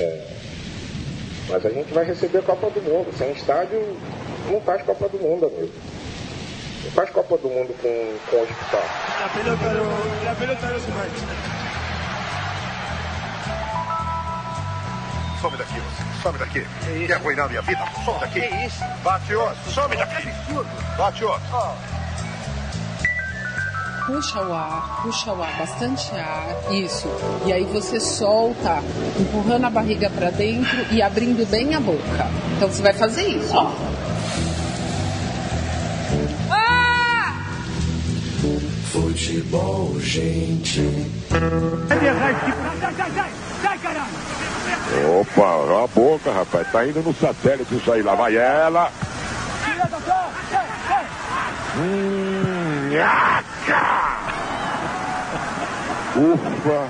É, mas a gente vai receber a Copa do Mundo. Sem estádio, não faz Copa do Mundo, amigo. Não faz Copa do Mundo com, com hospital. La pelota no, la pelota no se mancha. Some daqui, você. Some daqui. Quer arruinar minha vida? Some daqui. Que isso? Bate outro. Some daqui. Bate outro. Puxa o ar, puxa o ar, bastante ar, isso. E aí você solta, empurrando a barriga para dentro e abrindo bem a boca. Então você vai fazer isso, ó. Futebol, gente. Opa, olha a boca, rapaz. Tá indo no satélite isso aí. Lá vai ela. Hum, nhaca. Ufa.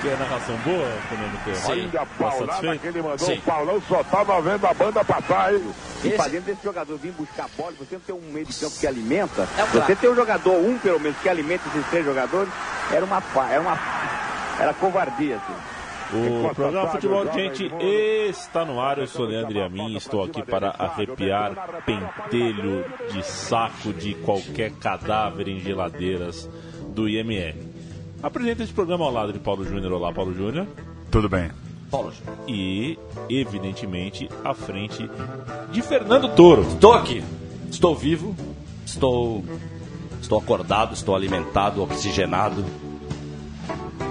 Que é narração boa, Fernando Pedro? Olha a Tá paulada que ele mandou. Sim. O Paulão só tava vendo a banda passar, hein? Esse- Fazendo desse jogador vir buscar bola, você não tem um meio de campo que alimenta, É um você tem um jogador, um pelo menos, que alimenta esses três jogadores, era uma era uma era covardia, assim. O programa Futebol Gente está no ar. Eu sou Leandro e a mim. Estou aqui para arrepiar pentelho de saco de qualquer cadáver em geladeiras do IMR. Apresento esse programa ao lado de Paulo Júnior. Olá, Paulo Júnior. Tudo bem. Paulo Júnior. E, evidentemente, à frente de Fernando Toro. Estou aqui. Estou vivo. Estou. Estou acordado, estou alimentado, oxigenado.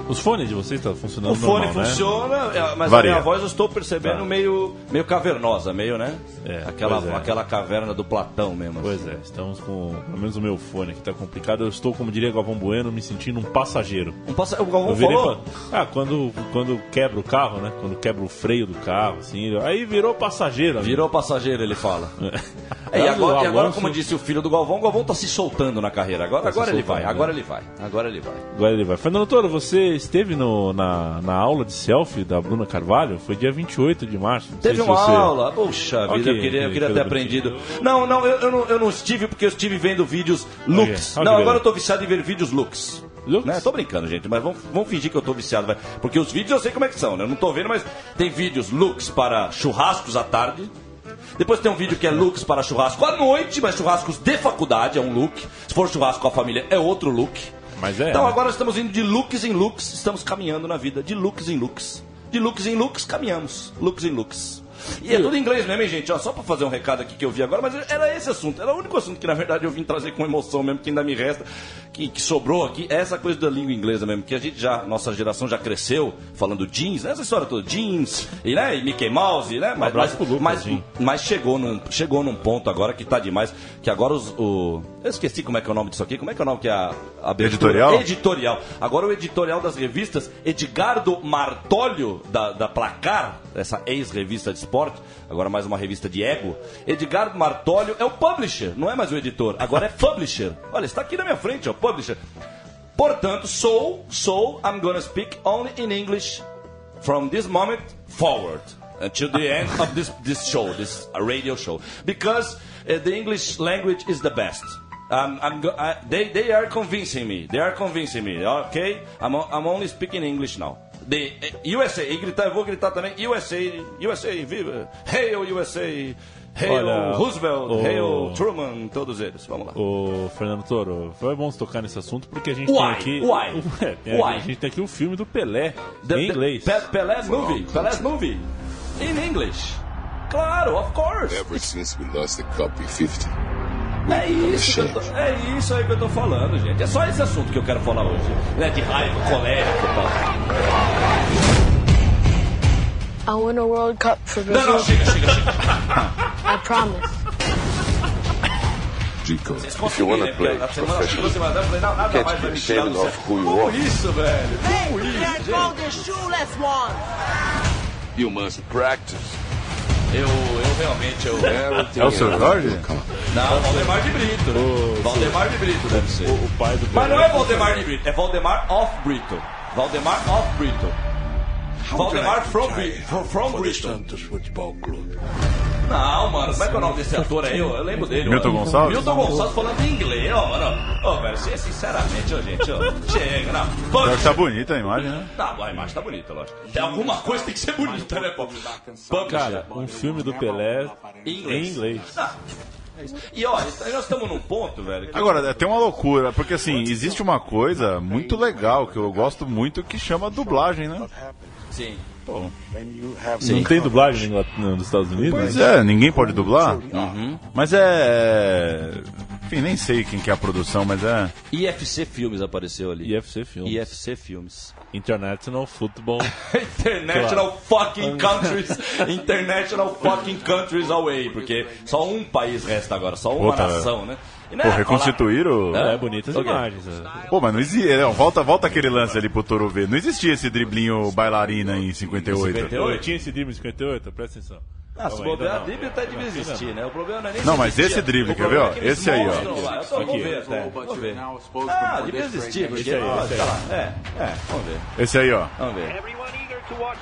Os fones de vocês estão funcionando O fone normal, né? funciona, é, mas Varia. a minha voz eu estou percebendo Tá. meio, meio cavernosa, meio, né? É, aquela, é. aquela caverna do Platão mesmo. Pois é, estamos com. Pelo menos o meu fone aqui tá complicado. Eu estou, como diria Galvão Bueno, me sentindo um passageiro. Um passa... O Galvão falou. pra- Ah, quando, quando quebra o carro, né? Quando quebra o freio do carro, assim. Aí virou passageiro. amigo. Virou passageiro, ele fala. É, e, Mas agora, o e agora, Alonso- como disse o filho do Galvão, o Galvão tá se soltando na carreira. Agora, Tá agora ele vai, né? agora ele vai, agora ele vai. Agora ele vai. Fernando Toro, você esteve no, na, na aula de selfie da Bruna Carvalho? Foi dia 28 de março. Teve uma você- aula, puxa Ok, vida, eu queria, eu queria ter aprendido. Não, não eu, eu não, eu não estive porque eu estive vendo vídeos looks. Ok, Não, agora eu tô viciado em ver vídeos looks. Looks? Né? Tô brincando, gente, mas vamos, vamos fingir que eu tô viciado, vai. Porque os vídeos eu sei como é que são, né? Eu não tô vendo, mas tem vídeos looks para churrascos à tarde. Depois tem um vídeo que é looks para churrasco à noite, mas churrascos de faculdade é um look. Se for churrasco com a família é outro look. Mas é. Então né? agora estamos indo de looks em looks, estamos caminhando na vida de looks em looks. De looks em looks, caminhamos. Looks em looks. E é tudo em inglês mesmo, hein, gente? Ó, só pra fazer um recado aqui que eu vi agora, mas era esse assunto. Era o único assunto que, na verdade, eu vim trazer com emoção mesmo, que ainda me resta, que, que sobrou aqui. É essa coisa da língua inglesa mesmo, que a gente já, nossa geração já cresceu falando jeans, né? Essa história toda, jeans, e, né? E Mickey Mouse, né? Mas, Um mas, Lucas, mas, mas chegou, num, chegou num ponto agora que tá demais, que agora os, o... Eu esqueci como é que é o nome disso aqui, como é que é o nome que é a... a? Editorial? editorial. Agora o editorial das revistas, Edgardo Martólio, da, da Placar, essa ex-revista de esporte, agora mais uma revista de ego. Edgardo Martólio é o publisher, não é mais o editor, agora é publisher. Olha, está aqui na minha frente, ó, publisher. Portanto, so, so, I'm gonna speak only in English from this moment forward until the end of this, this show, this radio show, because uh, the English language is the best. I'm go- I, they, they are convincing me. They are convincing me. Okay, I'm, I'm only speaking English now. The uh, USA, e gritar, eu vou gritar também. USA, USA, viva! Hail USA! Hail Olha, Roosevelt! o- Hail Truman! Todos eles. Vamos lá. Ô, Fernando Toro, foi bom tocar nesse assunto porque a gente Why? tem aqui. Why? É, tem- Why? A gente tem aqui o filme do Pelé The- em inglês. Pe- Pelé's movie. Pelé's movie. In English. Claro, of course. Ever since we lost the cup in 50. É isso, que eu tô, é isso aí que eu tô falando, gente. É só esse assunto que eu quero falar hoje. Né? De raiva, colérico e tal. I'll win a World Cup for Não, Brazil. não, chega, chega, chega. I promise. Vocês If you wanna conseguirem, play porque a semana professional, você vai dar, eu falei, não, nada can't mais vai be ashamed of who you Como are. isso, velho? Como isso, gente? the shoeless one. you must practice. Eu, eu realmente, eu... É o seu Jorge? Não, Valdemar de Brito. Valdemar de Brito deve ser. O, o pai do Mas não é Valdemar de Brito, é Valdemar of Brito. Valdemar of Brito. Valdemar from, from Bristol. Não, mano, como é que é o nome desse ator aí? Eu, eu lembro dele. Milton mano. Gonçalves? Milton Gonçalves falando em inglês, ó, mano. Ô, velho, sinceramente, ó, gente, ó, chega, não. Pô, que tá bonita a imagem, né? Tá, a imagem tá bonita, lógico. Tem alguma coisa tem que ser bonita, né, pô? Cara, um filme do Pelé Em em inglês. Ah, é isso. E ó, aí nós estamos num ponto, velho. que- Agora, tem uma loucura, porque assim, existe uma coisa muito legal que eu gosto muito que chama dublagem, né? Sim. Pô, Não tem dublagem nos Estados Unidos? Pois é, ninguém pode dublar. Uhum. Mas é. Enfim, nem sei quem que é a produção, mas é. IFC Filmes apareceu ali. IFC Filmes. IFC Filmes. International Football. International fucking countries. International fucking countries away. Porque só um país resta agora, só uma Puta, nação, né? E não Pô, é reconstituíram. É, bonitas Ok. imagens. é. Pô, mas não existia. Não, volta, volta aquele lance ali pro Toro ver. Não existia esse driblinho bailarina em 58. 58? Eu tinha esse drible em 58, presta atenção. Ah, se Não, bobear, drible até devia existir, né? O problema não é nem Não, mas esse drible, quer ver, ó? é Esse aí, ó. mostram lá. Eu só vou ver até. Vou ver. Ah, devia existir, porque... Esse aí, ó, esse aí. tá. É, é, vamos ver. Esse aí, ó. Vamos ver.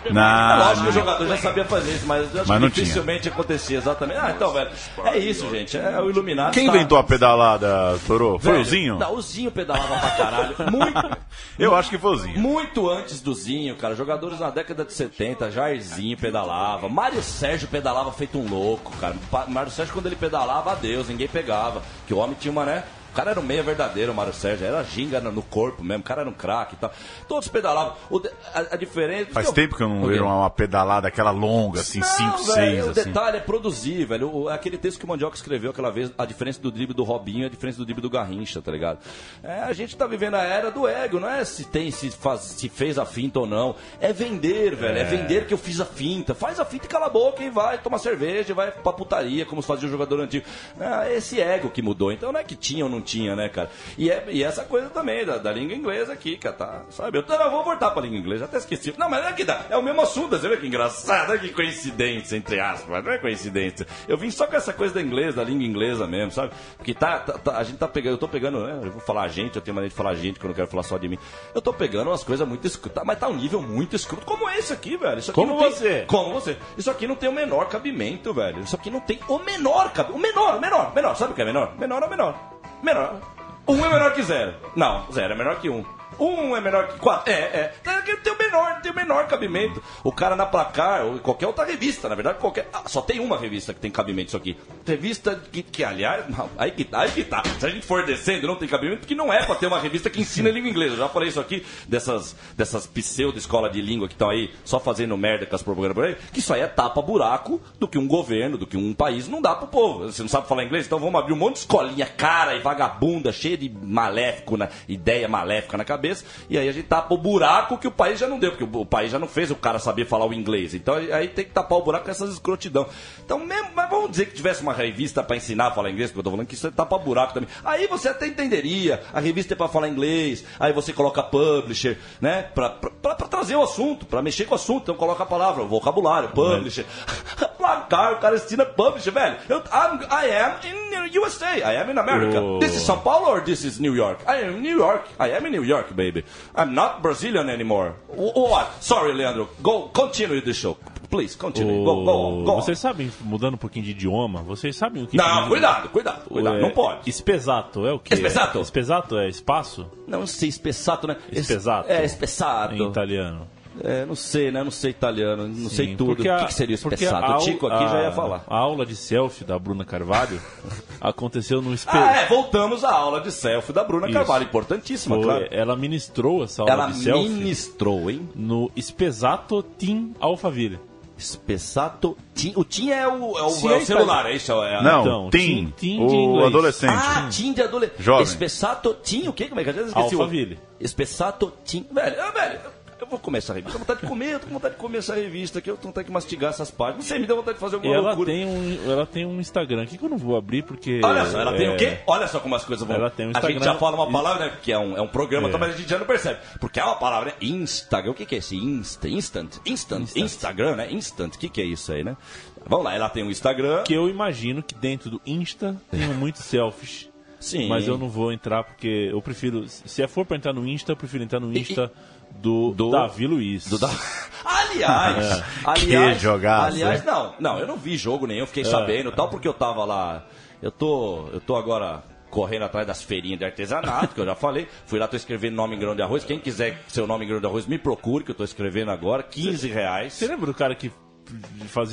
É Na. lógico que o jogador já sabia fazer isso, mas eu acho Mas que dificilmente acontecia exatamente. Ah, então, velho, é isso, gente. É o Iluminado. Quem tá- inventou a pedalada, Toro? Foi Velho, o Zinho? Não, o Zinho pedalava pra caralho. Muito, Eu acho que foi o Zinho. muito antes do Zinho, cara. Jogadores na década de 70, Jairzinho pedalava. Mário Sérgio pedalava feito um louco, cara. Mário Sérgio, quando ele pedalava, adeus, ninguém pegava. Que o homem tinha uma, né? O cara era um meia verdadeiro, o Mário Sérgio. Era ginga no corpo mesmo. O cara era um craque e tal. Todos pedalavam. O a, a diferença. Faz tempo que eu não vejo uma, uma pedalada aquela longa, assim, Não, 5, velho, 6, O assim. detalhe é produzir, velho. O- aquele texto que o Mandioca escreveu aquela vez, a diferença do drible do Robinho e a diferença do drible do Garrincha, tá ligado? É, a gente tá vivendo a era do ego, não é se tem, se, faz, se fez a finta ou não. É vender, velho. É. vender que eu fiz a finta. Faz a finta e cala a boca e vai tomar cerveja, e vai pra putaria, como fazia o jogador antigo. É esse ego que mudou. Então não é que tinha ou não tinha, né, cara? E, é, e essa coisa também da, da língua inglesa aqui, cara, tá? Sabe? Eu, eu vou voltar pra língua inglesa, até esqueci. Não, mas é que dá. É o mesmo assunto, você vê que engraçado, olha que coincidência, entre aspas, não é coincidência. Eu vim só com essa coisa da inglesa, da língua inglesa mesmo, sabe? Porque tá, tá- tá- a gente tá pegando, eu tô pegando, né? Eu vou falar a gente, eu tenho maneira de falar gente, que eu não quero falar só de mim. Eu tô pegando umas coisas muito escrutas, mas tá um nível muito escroto, como esse aqui, velho. Isso aqui Como não tem- você. como você. Isso aqui não tem o menor cabimento, velho. Isso aqui não tem o menor cabimento. O menor, o menor, menor. Sabe o que é menor? Menor é o menor. Menor. Um é menor que zero. Não, zero é menor que um. Um é menor que quatro. É, é. Tem, tem o menor, tem o menor cabimento. O cara na placar, ou qualquer outra revista, na verdade, qualquer. Ah, só tem uma revista que tem cabimento isso aqui. Revista que, que aliás, não, aí que tá, aí que tá. Se a gente for descendo, não tem cabimento, porque não é pra ter uma revista que ensina língua inglesa. Eu já falei isso aqui, dessas, dessas pseudo-escola de língua que estão aí só fazendo merda com as propagandas por aí, que isso aí é tapa-buraco do que um governo, do que um país não dá pro povo. Você não sabe falar inglês? Então vamos abrir um monte de escolinha cara e vagabunda, cheia de maléfico, na, ideia maléfica na cabeça, e aí a gente tapa o buraco que o país já não deu, porque o, o país já não fez o cara saber falar o inglês. Então aí tem que tapar o buraco com essas escrotidão. Então, mesmo, mas vamos dizer que tivesse uma revista pra ensinar a falar inglês, porque eu tô falando que isso é tapa buraco também. Aí você até entenderia, a revista é pra falar inglês, aí você coloca publisher, né, pra, pra, pra- pra trazer o assunto, pra mexer com o assunto, então coloca a palavra, o vocabulário, publisher. Placar, o cara ensina publisher, velho. Eu, I'm- I am in USA, I am in America. Oh. This is São Paulo or this is New York? I am in New York, I am in New York, baby. I'm not Brazilian anymore. Wh- What? Sorry, Leandro. Go, continue the show. Please, continue. Go, go on, go on. Vocês sabem, mudando um pouquinho de idioma, vocês sabem o que... Não, que- cuidado, cuidado, cuidado. É, Não pode. Espesato é o quê? Espesato? Espesato é espaço? Não sei, espessato, né? Es- Espesato. É, espessato. Em italiano. É, não sei, né? Não sei italiano, não sei Sim, tudo. porque O que, que seria o a O Tico aqui já a- ia falar. A aula de selfie da Bruna Carvalho aconteceu no espe... Ah, é, voltamos à aula de selfie da Bruna Isso. Carvalho, importantíssima, Foi- claro. Ela ministrou essa aula Ela de selfie ministrou, hein? no Espesato Team Alphaville. Espessato. Tim, o Tim é o, é o, Sim, é o é celular, é isso? É, Não, Então, Tim, de o inglês. adolescente. Ah, Tim de adolescente. Jovem. Espessato Tim, o quê? Como é que é? Eu esqueci o- Alphaville. Espessato Tim. Velho, velho, eu vou comer essa revista. Eu vontade de comer, eu tô com vontade de comer essa revista aqui, eu tô com vontade de mastigar essas páginas. Sei, me deu vontade de fazer E alguma ela loucura. tem, um, ela tem um Instagram aqui que eu não vou abrir porque. Olha só, ela tem é, o quê? Olha só como as coisas vão. Ela tem um a gente Instagram. já fala uma palavra, né? Que é um, é um programa, É. então, mas a gente já não percebe. Porque é uma palavra, né? Instagram. O que, que é esse Insta? Instant? Instant? Instagram, né? Instant. O que, que é isso aí, né? Vamos lá, ela tem um Instagram. Que eu imagino que dentro do Insta tenham muitos selfies. Sim. Mas eu não vou entrar porque eu prefiro. Se for pra entrar no Insta, eu prefiro entrar no Insta do, do- Davi Luiz. Do da... Aliás, É. aliás, Que jogaço, aliás, hein? não, não, eu não vi jogo nenhum, fiquei É. sabendo, tal, porque eu tava lá, eu tô, eu tô agora correndo atrás das feirinhas de artesanato, que eu já falei, fui lá, tô escrevendo nome em grão de arroz, quem quiser seu nome em grão de arroz, me procure, que eu tô escrevendo agora, 15 reais. Você lembra do cara que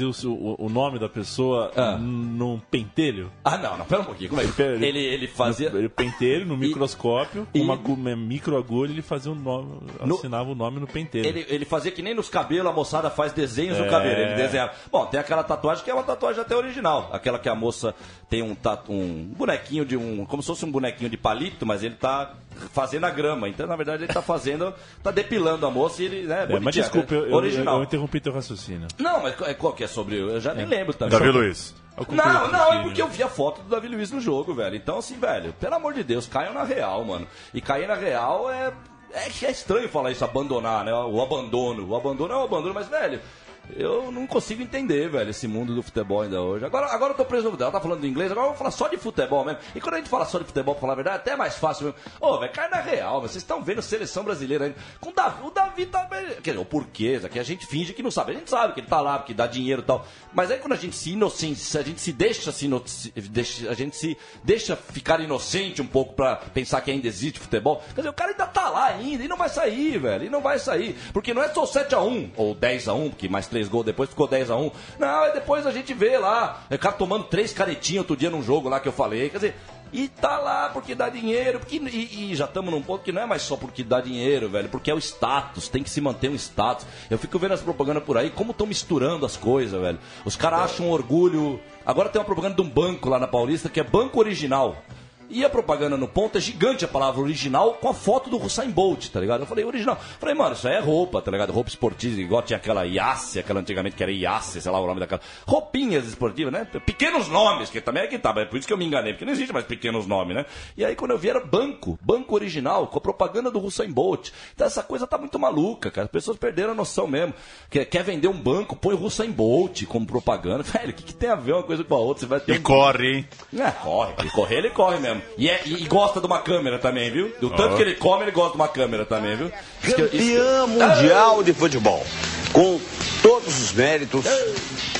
o, seu- o- o nome da pessoa Ah. num pentelho? Ah, não, não, pera um pouquinho, como é que Ele- ele, ele fazia... No, ele pentelho no microscópio, e- uma, uma microagulha, ele fazia um nome, No- assinava o nome no pentelho. Ele, ele fazia que nem nos cabelos, a moçada faz desenhos no É. cabelo. Ele desenhava. Bom, tem aquela tatuagem que é uma tatuagem até original. Aquela que a moça tem um, tatu, um bonequinho de um. Como se fosse um bonequinho de palito, mas ele tá fazendo a grama. Então, na verdade, ele tá fazendo. tá depilando a moça e ele. Né, É, mas desculpa, né? eu, eu, original. eu interrompi teu raciocínio. Não, mas qual- qual que é sobre. Eu já nem lembro também. Davi Luiz. Eu Não, não, é porque eu vi a foto do Davi Luiz no jogo, velho. Então, assim, velho, pelo amor de Deus, caiam na real, mano. E cair na real é. É, que é estranho falar isso, abandonar, né? O abandono. O abandono é o abandono, mas, velho. Eu não consigo entender, velho, esse mundo do futebol ainda hoje. Agora, agora eu tô preso no. Ela tá falando do inglês, agora eu vou falar só de futebol mesmo. E quando a gente fala só de futebol, pra falar a verdade, é até mais fácil mesmo. Ô, velho, cai na real. Vocês estão vendo seleção brasileira ainda. Com o Davi, o Davi tá. Quer dizer, o porquê, que a gente finge que não sabe. A gente sabe que ele tá lá, porque dá dinheiro e tal. Mas aí quando a gente se inocência, a gente se deixa se deixa, a gente se deixa ficar inocente um pouco pra pensar que ainda existe futebol. Quer dizer, o cara ainda tá lá ainda e não vai sair, velho. E não vai sair. Porque não é só 7x1 ou 10x1, que mais três gols depois ficou 10x1. Não, é depois a gente vê lá. O cara tomando três caretinhas outro dia num jogo lá que eu falei. Quer dizer. E tá lá porque dá dinheiro, porque, e, e já estamos num ponto que não é mais só porque dá dinheiro, velho, porque é o status, tem que se manter um status. Eu fico vendo as propagandas por aí, como estão misturando as coisas, velho. Os caras acham um orgulho. Agora tem uma propaganda de um banco lá na Paulista que é Banco Original. E a propaganda no ponto é gigante a palavra original com a foto do Usain Bolt, tá ligado? Eu falei, original. Falei, mano, isso aí é roupa, tá ligado? Roupa esportiva, igual tinha aquela Iasse, aquela antigamente que era Iasse, sei lá o nome daquela. Roupinhas esportivas, né? Pequenos nomes, que também é que tá, mas é por isso que eu me enganei, porque não existe mais pequenos nomes, né? E aí quando eu vi era banco, banco original, com a propaganda do Usain Bolt. Então essa coisa tá muito maluca, cara. As pessoas perderam a noção mesmo. Quer, quer vender um banco, põe o Usain Bolt como propaganda. Velho, o que, que tem a ver uma coisa com a outra? Você vai ter E um corre, hein? é, corre. E correr ele corre mesmo. E, é- e- e gosta de uma câmera também, viu? Do tanto Ó. que ele come, ele gosta de uma câmera também, viu? Isso que eu- isso- Campeão mundial de futebol. Com todos os méritos,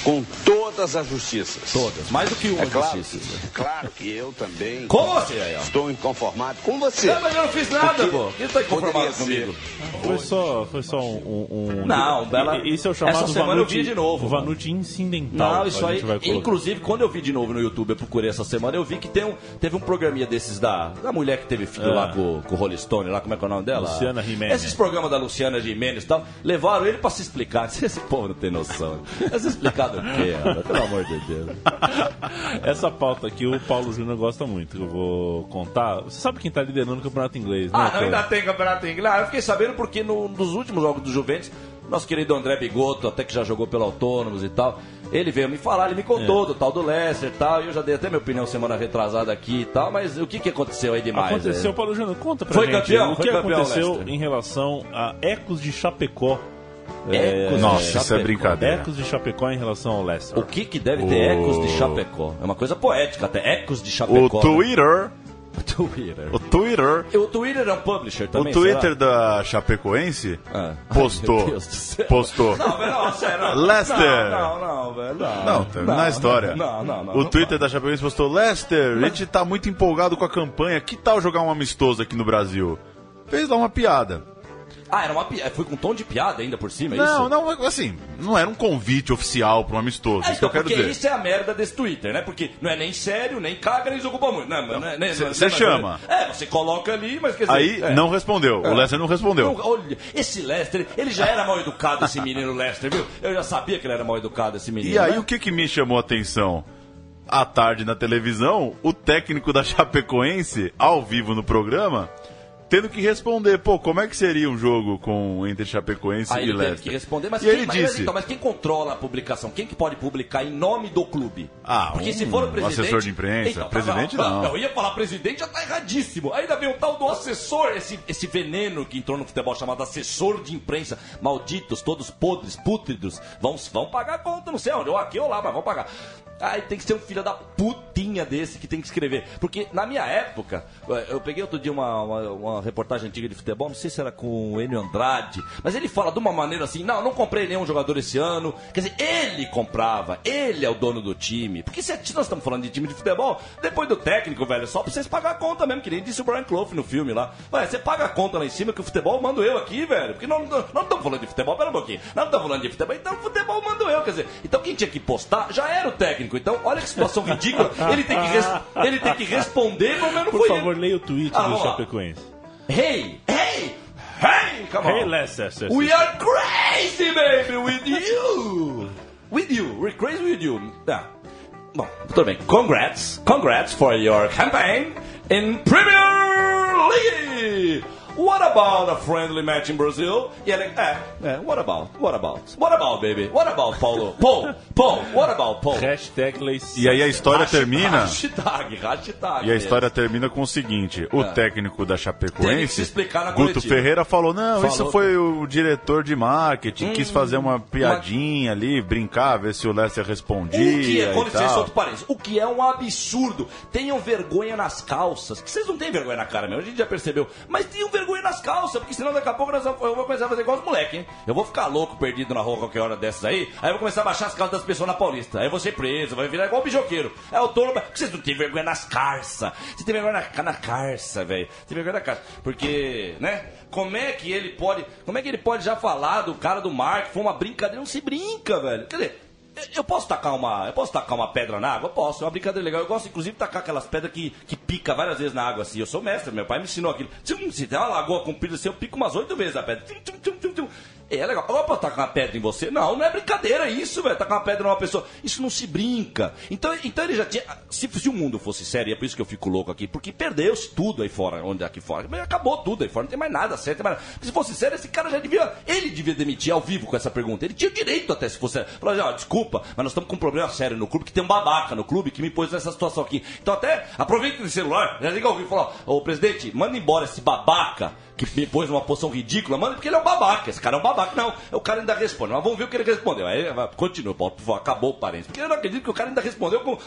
com todas as justiças. Todas. Mais do que uma é claro, justiça. Claro que eu também Como você, aí, estou inconformado com você. Não, mas eu não fiz nada, pô. Quem tá inconformado comigo? Foi só, foi só um, um- Não, Bela- E- Esse é o chamado essa semana eu vi Vanucci- de novo, O. Vanucci incidental. Não, isso aí. Inclusive, quando eu vi de novo no YouTube, eu procurei essa semana, eu vi que tem um, teve um programinha desses da, da mulher que teve filho É. lá com, com o Rolling Stone, lá, como é que é o nome dela? Luciana Gimenez. Esses programas da Luciana Gimenez e tal, levaram ele pra se explicar. Esse povo não tem noção. Vai se quê? Pelo amor de Deus. Essa pauta aqui o Paulo Júnior gosta muito. que Eu vou contar. Você sabe quem tá liderando o campeonato inglês, né? Ah, não, ainda tem campeonato inglês. Ah, eu fiquei sabendo porque no- nos últimos jogos do Juventus, nosso querido André Bigoto, até que já jogou pelo Autônomos e tal, ele veio me falar, ele me contou É. do tal do Leicester e tal, e eu já dei até minha opinião semana retrasada aqui e tal, mas o que, que aconteceu aí demais? Aconteceu, é? Paulo Júnior, conta pra Foi gente. campeão? O Foi que campeão, aconteceu Leicester. em relação a Ecos de Chapecó? Ecos de Nossa, isso é Chapecó. brincadeira. Ecos de Chapecó em relação ao Leicester. O que que deve ter O- ecos de Chapecó? É uma coisa poética até, ecos de O Chapecó. né? Twitter, Twitter. o Twitter, O Twitter é um publisher o também, Twitter será? da Chapecoense Ah. postou, Ai, postou. Não, velho, não, sério. não. Não, não, não, velho. Não, Não, termina a história. Não, não, não. o Twitter da Chapecoense postou: Lester, a gente tá muito empolgado com a campanha. Que tal jogar um amistoso aqui no Brasil? Fez lá uma piada. Ah, era uma piada. Foi com tom de piada ainda por cima, é Não, isso? não, assim, não era um convite oficial para um amistoso. É, isso que eu então, quero porque dizer. isso é a merda desse Twitter, né? Porque não é nem sério, nem caga, nem se ocupa muito. Não, não, não, Cê- não, cê não, chama. É, você coloca ali, mas quer dizer... Aí é. não respondeu. É. O Lester não respondeu. Não, olha, esse Lester, ele já era mal educado, esse menino Lester, viu? Eu já sabia que ele era mal educado, esse menino. E aí né? o que, que me chamou a atenção? À tarde na televisão, o técnico da Chapecoense, ao vivo no programa, tendo que responder, pô, como é que seria um jogo com entre Chapecoense Aí e ele teve Leicester? que responder, mas, e quem, ele mas, disse, então, mas quem controla a publicação? Quem que pode publicar em nome do clube? Ah, Porque se um for o presidente... assessor de imprensa. Então, tá, Presidente, não. Eu ia falar presidente, já tá erradíssimo. Ainda vem um tal do assessor, esse, esse veneno que entrou no futebol chamado assessor de imprensa. Malditos, todos podres, pútridos. Vão, vão pagar a conta, não sei onde, ou aqui ou lá, mas vão pagar. Aí tem que ser um filho da putinha desse que tem que escrever. Porque na minha época, eu peguei outro dia uma, uma, uma reportagem antiga de futebol, não sei se era com o Enio Andrade, mas ele fala de uma maneira assim: não, não comprei nenhum jogador esse ano. Quer dizer, ele comprava, ele é o dono do time. Porque se nós estamos falando de time de futebol, depois do técnico, velho, é só pra vocês pagar a conta mesmo, que nem disse o Brian Clough no filme lá. Vai, você paga a conta lá em cima que o futebol mando eu aqui, velho. Porque nós nós não estamos falando de futebol, pera um pouquinho. Nós não estamos falando de futebol, então futebol mando eu. Quer dizer, então quem tinha que postar já era o técnico. Então, olha que situação ridícula. Ele tem que, res- ele tem que responder, pelo menos Por foi favor, ele. leia o tweet Ah, do. Chapecoense. Hey, hey, hey, come Hey, on. Leicester. We are crazy, baby, with you. With you. We're crazy with you. Ah. Bom, tudo bem. Congrats. Congrats for your campaign in Premier League. What about a friendly match in Brazil? E ele, é, é, what about? What about? What about, baby? What about, Paulo? Paul, Paul, what about, Paul? Hashtag Leicester. E aí a história Hashtag- termina. Hashtag, hashtag. E a história termina com o seguinte: o técnico da Chapecoense, Guto coletiva. Ferreira, falou: não, Falou isso que- foi o diretor de marketing, quis Hum, fazer uma piadinha ali, brincar, ver se o Lester respondia. O que é, com licença, outro parênteses, o que é um absurdo. Tenham vergonha nas calças. Que vocês não têm vergonha na cara mesmo, a gente já percebeu. Mas tenham vergonha nas calças, porque senão daqui a pouco nós eu vou começar a fazer igual os moleques, hein? Eu vou ficar louco, perdido na rua qualquer hora dessas aí. Aí eu vou começar a baixar as calças das pessoas na Paulista. Aí eu vou ser preso, vai virar igual o bijoqueiro. É o. Porque vocês não têm vergonha nas carças. Você tem vergonha na, na carça, velho. Tem vergonha na carça. Porque, né? Como é que ele pode. Como é que ele pode já falar do cara do Mark? Foi uma brincadeira. Não se brinca, velho. Quer dizer. Eu posso tacar uma, eu posso tacar uma pedra na água? Posso, é uma brincadeira legal. Eu gosto, inclusive, de tacar aquelas pedras que, que pica várias vezes na água, assim. Eu sou mestre, meu pai me ensinou aquilo. Se tem uma lagoa comprida assim, eu pico umas oito vezes a pedra. Tchum, tchum, tchum, tchum. É legal. Agora pra tacar uma pedra em você? Não, não é brincadeira isso, velho. Tacar uma pedra numa pessoa. Isso não se brinca. Então, então ele já tinha. Se, se o mundo fosse sério, é por isso que eu fico louco aqui, porque perdeu-se tudo aí fora, onde é aqui fora. Acabou tudo aí fora, não tem mais nada certo. Mais nada. Se fosse sério, esse cara já devia. Ele devia demitir ao vivo com essa pergunta. Ele tinha direito até se fosse sério. Falar, ó, desculpa, mas nós estamos com um problema sério no clube, que tem um babaca no clube que me pôs nessa situação aqui. Então até aproveita esse celular, já liga ao vivo e fala, ô presidente, manda embora esse babaca que me pôs numa posição ridícula, manda porque ele é um babaca. Esse cara é um babaca. Não, o cara ainda responde. Mas vamos ver o que ele respondeu. Aí continua, Paulo, acabou o parênteses. Porque eu não acredito que o cara ainda respondeu com.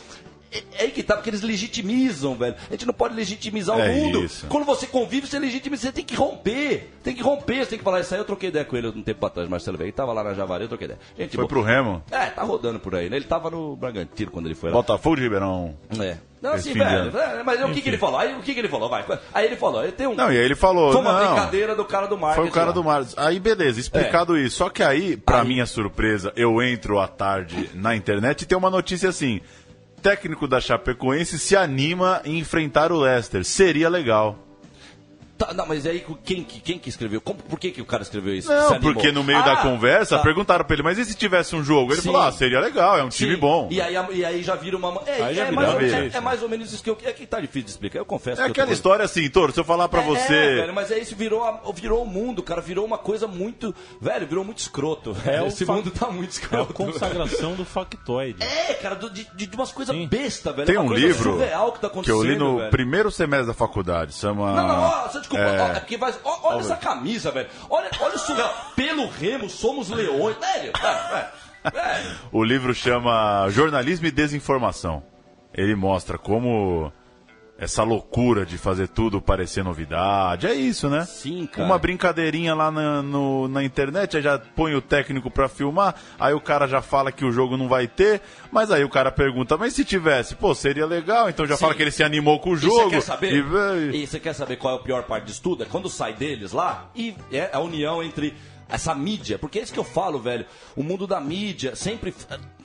É é aí que tá, porque eles legitimizam, velho. A gente não pode legitimizar É o mundo. isso. Quando você convive, você legitimiza, você tem que romper. Tem que romper, você tem que falar. Isso aí eu troquei ideia com ele um tempo atrás, Marcelo Veiga. Ele tava lá na Javari, eu troquei ideia. Gente, Foi boa. pro Remo. É, tá rodando por aí, né? Ele tava no Bragantino quando ele foi lá. Botafogo de Ribeirão. É. Não, assim, velho. é, Mas o que, que ele falou? Aí o que, que ele falou? Vai. Aí ele falou, ele tem um. Não, e aí ele falou. Foi uma não, brincadeira do cara do marketing. Foi o cara lá. do Marcos. Aí, beleza, explicado É. isso. Só que aí, pra minha surpresa, eu entro à tarde na internet e tem uma notícia assim: técnico da Chapecoense se anima em enfrentar o Leicester. Seria legal. Tá, não, mas aí quem, que- quem que escreveu? Como, por que, que o cara escreveu isso? Não, porque no meio Ah, da conversa tá. perguntaram pra ele, mas e se tivesse um jogo? Ele Sim. falou, ah, seria legal, é um time Sim. bom. E aí, e aí já vira uma. É, Aí já é, vira mais, ou- é- vez. é mais ou menos isso que eu. É que tá difícil de explicar. Eu confesso É que eu tô- aquela história assim, Toro, se eu falar pra É, você. É, velho, mas é isso, virou, a- virou o mundo, cara. Virou uma coisa muito. Velho, virou muito escroto. É o Esse fa- mundo tá muito É a escroto. consagração do factoide. É, cara, do- de, de, de umas coisas besta, velho. Tem É uma um coisa livro que tá que acontecendo. eu li no velho. primeiro semestre da faculdade, chama. Não, não, ó, você desculpa, É. é porque vai, ó, olha essa camisa, velho. Olha, olha o surreal. Pelo remo, somos leões. Velho, é, é, velho. O livro chama Jornalismo e Desinformação. Ele mostra como essa loucura de fazer tudo parecer novidade. É isso, né? Sim, cara. Uma brincadeirinha lá na, no- na internet, aí já põe o técnico pra filmar, aí o cara já fala que o jogo não vai ter, mas aí o cara pergunta, mas se tivesse? Pô, seria legal, então já Sim. fala que ele se animou com o E você jogo. quer saber? e- E você quer saber qual é a pior parte disso tudo? É quando sai deles lá e é a união entre essa mídia, porque é isso que eu falo, velho. O mundo da mídia sempre.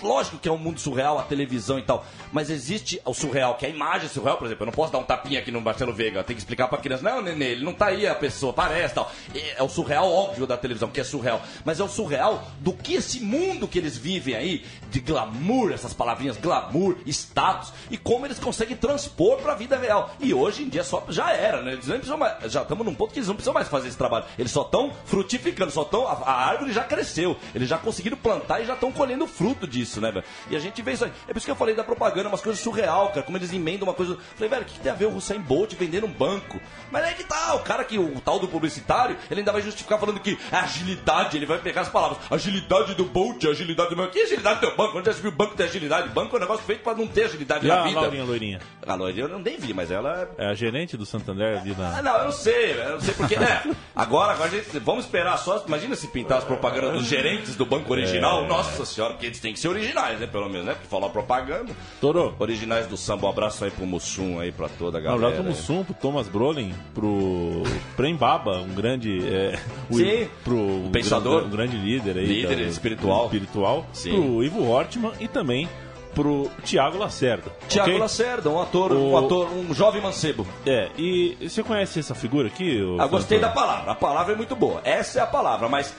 Lógico que é um mundo surreal, a televisão e tal, mas existe o surreal, que é a imagem surreal, por exemplo. Eu não posso dar um tapinha aqui no Marcelo Veiga, tem que explicar pra criança, não, nenê, ele não tá aí, a pessoa parece tal. É é o surreal óbvio da televisão, que é surreal, mas é o surreal do que esse mundo que eles vivem aí, de glamour, essas palavrinhas, glamour, status, e como eles conseguem transpor pra vida real. E hoje em dia só já era, né? Eles nem precisam mais, já estamos num ponto que eles não precisam mais fazer esse trabalho. Eles só estão frutificando, só estão. A, a árvore já cresceu. Eles já conseguiram plantar e já estão colhendo fruto disso, né, velho? E a gente vê isso aí. É por isso que eu falei da propaganda, umas coisas surreal, cara. Como eles emendam uma coisa. Falei, velho, o que, que tem a ver o Hussein Bolt vendendo um banco? Mas é que tá, o cara que, o tal do publicitário, ele ainda vai justificar falando que a agilidade, ele vai pegar as palavras. Agilidade do Bolt, agilidade do banco. Que agilidade do teu banco? Onde já se viu banco ter agilidade? Banco é um negócio feito pra não ter agilidade E na a vida. Laurinha Loirinha? A Loirinha eu não nem vi, mas ela É a gerente do Santander ali na. ah, não, eu não sei, eu não sei porque. É, agora, agora a gente, vamos esperar só. Imagina se pintar as propagandas dos gerentes do banco original. É. Nossa senhora, porque eles têm que ser originais, né? Pelo menos, né? Porque falar propaganda. Toro. Originais do samba. Um abraço aí pro Mussum aí, pra toda a Um galera. abraço pro Mussum, pro Thomas Brolin, pro Prembaba, um grande. É, o- Sim. pro um Pensador. gran- um grande líder aí. Líder da- espiritual. espiritual. Sim. Pro Ivo Hortman e também pro Tiago Lacerda. Tiago ok? Lacerda, um ator, O- um ator, um jovem mancebo. É, e você conhece essa figura aqui? Ah, gostei da palavra. A palavra é muito boa. Essa é a palavra, mas.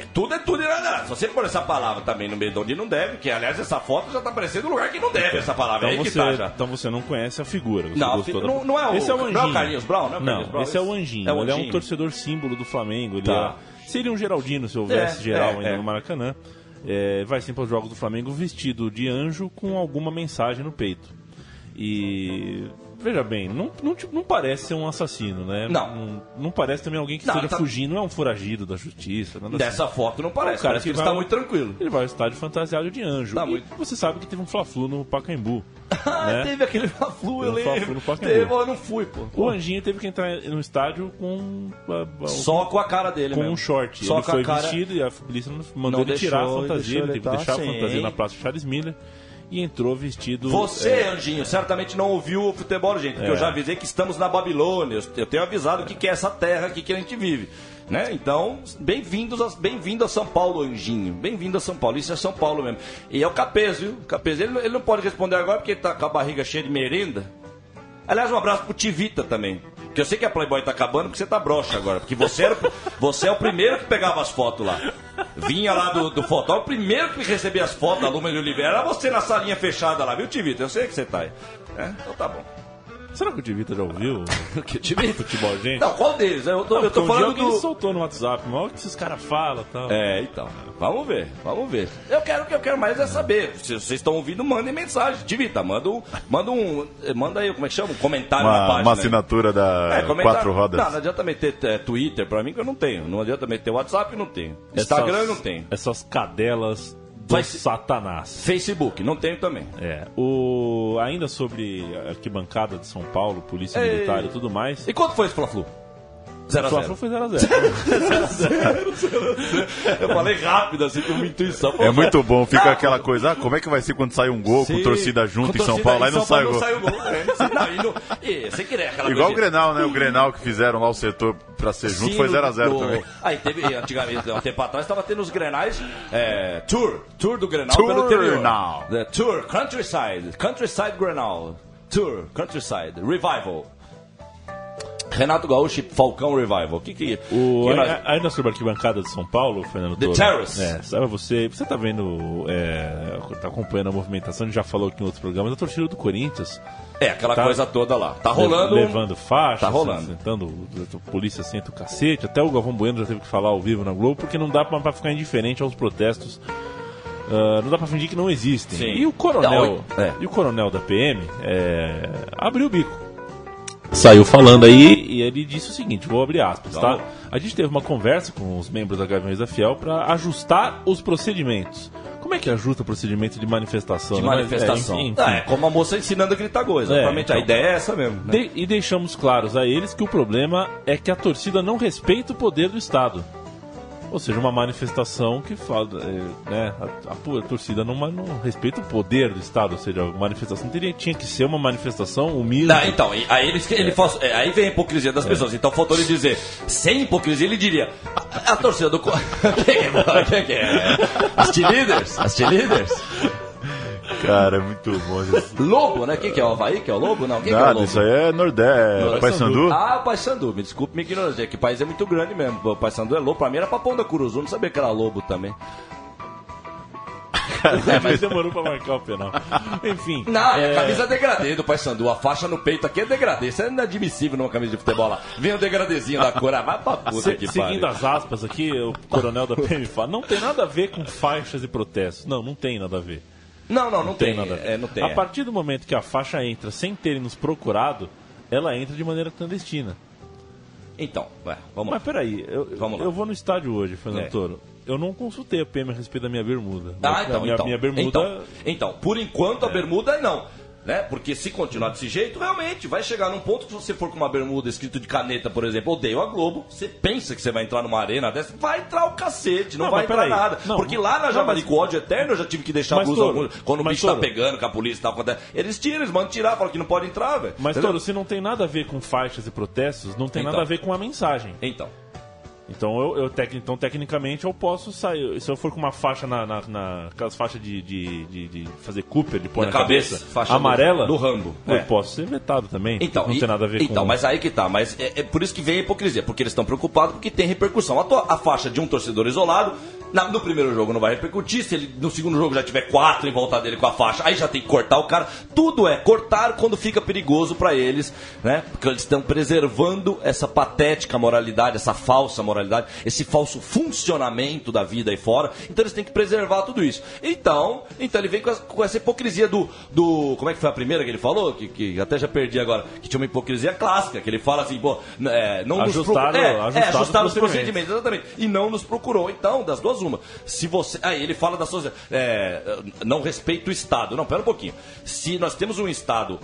É, tudo é tudo e nada. nada. Se você pôr essa palavra também no meio de onde não deve, que aliás essa foto já tá parecendo um lugar que não deve essa palavra. Então aí que você, tá então você não conhece a figura. Não, fi- não- não é o- Esse é o não é o Anjinho. Carlinhos Brown, não é o Carlinhos Brown? esse é o Anjinho. é o Ele é um Anjinho. torcedor símbolo do Flamengo. Ele Tá. é- seria um Geraldino se houvesse É, geral é, ainda é. no Maracanã. É, vai sempre aos jogos do Flamengo vestido de anjo com alguma mensagem no peito. E veja bem, não, não, te- não parece ser um assassino, né? Não. Não, não parece também alguém que Não, esteja tá- fugindo, não é um foragido da justiça. Nada Dessa assim. foto não É um parece. cara Parece que ele vai- está muito tranquilo. Ele vai ao estádio fantasiado de anjo. Tá muito- você sabe que teve um Fla-Flu no Pacaembu. Ah, né? teve aquele Fla-Flu, eu Teve um lembro. no. Teve, eu não fui, pô. O Anjinho teve que entrar no estádio com. uh, uh, Só com a cara dele com mesmo. um short. Só ele com foi cara... vestido e a polícia mandou ele tirar a fantasia. Ele teve que deixar a fantasia na Praça Charles Miller e entrou vestido. Você, é, Anjinho, certamente não ouviu o futebol, gente, porque É. eu já avisei que estamos na Babilônia. Eu- tenho avisado o que que é essa terra aqui que a gente vive. Né? Então, bem-vindos a, bem-vindo a São Paulo, Anjinho. Bem-vindo a São Paulo. Isso é São Paulo mesmo. E é o Capês, viu? O Capês, ele, não- ele não pode responder agora porque ele tá com a barriga cheia de merenda. Aliás, um abraço pro Tivita também. Que eu sei que a Playboy tá acabando porque você tá broxa agora. Porque você, era, você é o primeiro que pegava as fotos lá. Vinha lá do, do fotógrafo, o primeiro que recebia as fotos da Luma de Oliveira era você na salinha fechada lá, viu, Tivita? Eu sei que você tá aí. É, então tá bom. Será que o Divita já ouviu? que Tivita? Futebol, gente? Não, qual deles? Eu tô, Não, eu tô um falando alguém do. soltou no WhatsApp, mas olha o que esses caras falam e tal. É, então. Vamos ver, vamos ver. Eu quero o que eu quero mais é saber. Se vocês estão ouvindo, mandem mensagem. Tivita, manda um. Manda um. Manda aí, como é que chama? Um comentário na Uma, página. uma aí. assinatura da É, comentário- Quatro Rodas. Não, não adianta meter é, Twitter pra mim que eu não tenho. Não adianta meter WhatsApp, eu não tenho. Instagram eu não tenho. Essas cadelas Vai Satanás. Facebook, não tenho também. É. O, ainda sobre arquibancada de São Paulo, polícia Ei. militar e tudo mais. E quanto foi esse Fla-Flu? O 0x0. Fla-Flu foi 0x0. Eu falei rápido, assim, com uma intuição. É muito bom, fica Ah, aquela coisa, ah, como é que vai ser quando sai um gol com Sim. torcida junto Com em São torcida Paulo, aí não São sai. Não sai o gol. É, não, e não- e, sem querer, aquela Igual o. Grenal, né? O Grenal que fizeram lá o setor pra ser junto Sim, foi no- 0x0 no- também. Aí teve, antigamente, um tempo atrás, estava tendo os Grenais, é, Tour, Tour do Grenal Tour pelo interior. now. The Tour, Countryside, Countryside Grenal, Tour, Countryside, Revival. Renato Gaúcho, Falcão Revival. O que que... O, que nós- a- Ainda sobre a arquibancada de São Paulo, Fernando The Toro. Terrace. É, sabe você, você tá vendo, é, tá acompanhando a movimentação, a gente já falou aqui em outros programas, da torcida do Corinthians. É, aquela Tá- coisa toda lá. Tá rolando... Le- Levando faixa, Tá rolando. sentando, a polícia senta o cacete. Até o Galvão Bueno já teve que falar ao vivo na Globo, porque não dá pra, pra ficar indiferente aos protestos. Ah, não dá pra fingir que não existem. Sim. E o coronel, Não, é. e o coronel da PM é, abriu o bico. Saiu falando aí e ele disse o seguinte, vou abrir aspas, tá? Vamos. A gente teve uma conversa com os membros da Gaviões da Fiel para ajustar os procedimentos. Como é que ajusta o procedimento de manifestação? De né? Mas, manifestação. É, enfim, Ah, é como a moça ensinando a gritar coisa. É, Exatamente. A então. ideia é essa mesmo. né? De- e deixamos claros a eles que o problema é que a torcida não respeita o poder do Estado. Ou seja, uma manifestação que fala, é, né, a, a a torcida não, não respeita o poder do Estado, ou seja, a manifestação teria, tinha que ser uma manifestação humilde. Não, então, aí, eles, ele faz- é, aí vem a hipocrisia É. das pessoas. Então faltou ele dizer, sem hipocrisia, ele diria: a, a torcida do. Quem é? Quem que é? As cheerleaders? As cheerleaders? Cara, é muito bom. isso. Lobo, né? Quem que é o Havaí? Que é o Lobo? Não, quem que é o Nada, Lobo? isso aí é Nordeste, é Paysandu. Ah, o Paysandu, me desculpe minha ignorância, é que o país é muito grande mesmo. O Paysandu é lobo, pra mim era pra Pão da Curuzu, não sabia que era lobo também. É, mas demorou pra marcar o penal. Enfim. Não, é é, a camisa degradê do Paysandu. A faixa no peito aqui é degradê. Isso é inadmissível numa camisa de futebol lá. Vem o degradezinho da cor. Ah, vai pra puta se- que seguindo pariu. as aspas aqui, o coronel da PM fala, não tem nada a ver com faixas e protestos. Não, não tem nada a ver. Não, não, não, tem. nada a ver. É, não tem. A é. partir do momento que a faixa entra sem terem nos procurado, ela entra de maneira clandestina. Então, ué, vamos Mas lá. peraí, eu, Vamos lá. eu vou no estádio hoje, Fernando É. Toro. Eu não consultei a PM a respeito da minha bermuda. Ah, A então, minha, então. minha bermuda. Então, então, por enquanto a bermuda é não. Né? Porque se continuar desse jeito, realmente vai chegar num ponto que se você for com uma bermuda escrito de caneta, por exemplo, odeio a Globo, você pensa que você vai entrar numa arena dessa, vai entrar o cacete, não, Não, vai entrar peraí. nada. Não, Porque lá na Javali mas- ódio eterno eu já tive que deixar a blusa Toro, quando o bicho tá pegando, com a polícia e tal. acontece. Eles tiram, eles mandam tirar, falam que não pode entrar, velho. Mas? Toro, se não tem nada a ver com faixas e protestos, não tem Então. nada a ver com a mensagem. Então. Então, eu, eu tec- então, tecnicamente, eu posso sair. Se eu for com uma faixa na. na, na- aquelas faixas de, de, de, de fazer Cooper, de pôr Na na, cabeça, cabeça, faixa do- amarela, do Rambo. eu É. posso ser vetado também. Então, não e- tem nada a ver então, com. mas aí que tá. Mas é, é por isso que vem a hipocrisia, porque eles estão preocupados porque tem repercussão. A, tua- a faixa de um torcedor isolado, na- no primeiro jogo não vai repercutir, se ele no segundo jogo já tiver quatro em volta dele com a faixa, aí já tem que cortar o cara. Tudo é cortar quando fica perigoso pra eles, né? Porque eles estão preservando essa patética moralidade, essa falsa moralidade, esse falso funcionamento da vida aí fora. Então eles têm que preservar tudo isso. Então, então ele vem com, essa- com essa hipocrisia do, do. Como é que foi a primeira que ele falou? Que, que até já perdi agora. Que tinha uma hipocrisia clássica, que ele fala assim, pô, é, não nos Ajustaram- procurou. É, é, ajustaram ajustaram os os procedimentos, exatamente. E não nos procurou. Então, das duas, uma. Se você. Aí ele fala das suas. É, não respeita o Estado. Não, pera um pouquinho. Se nós temos um Estado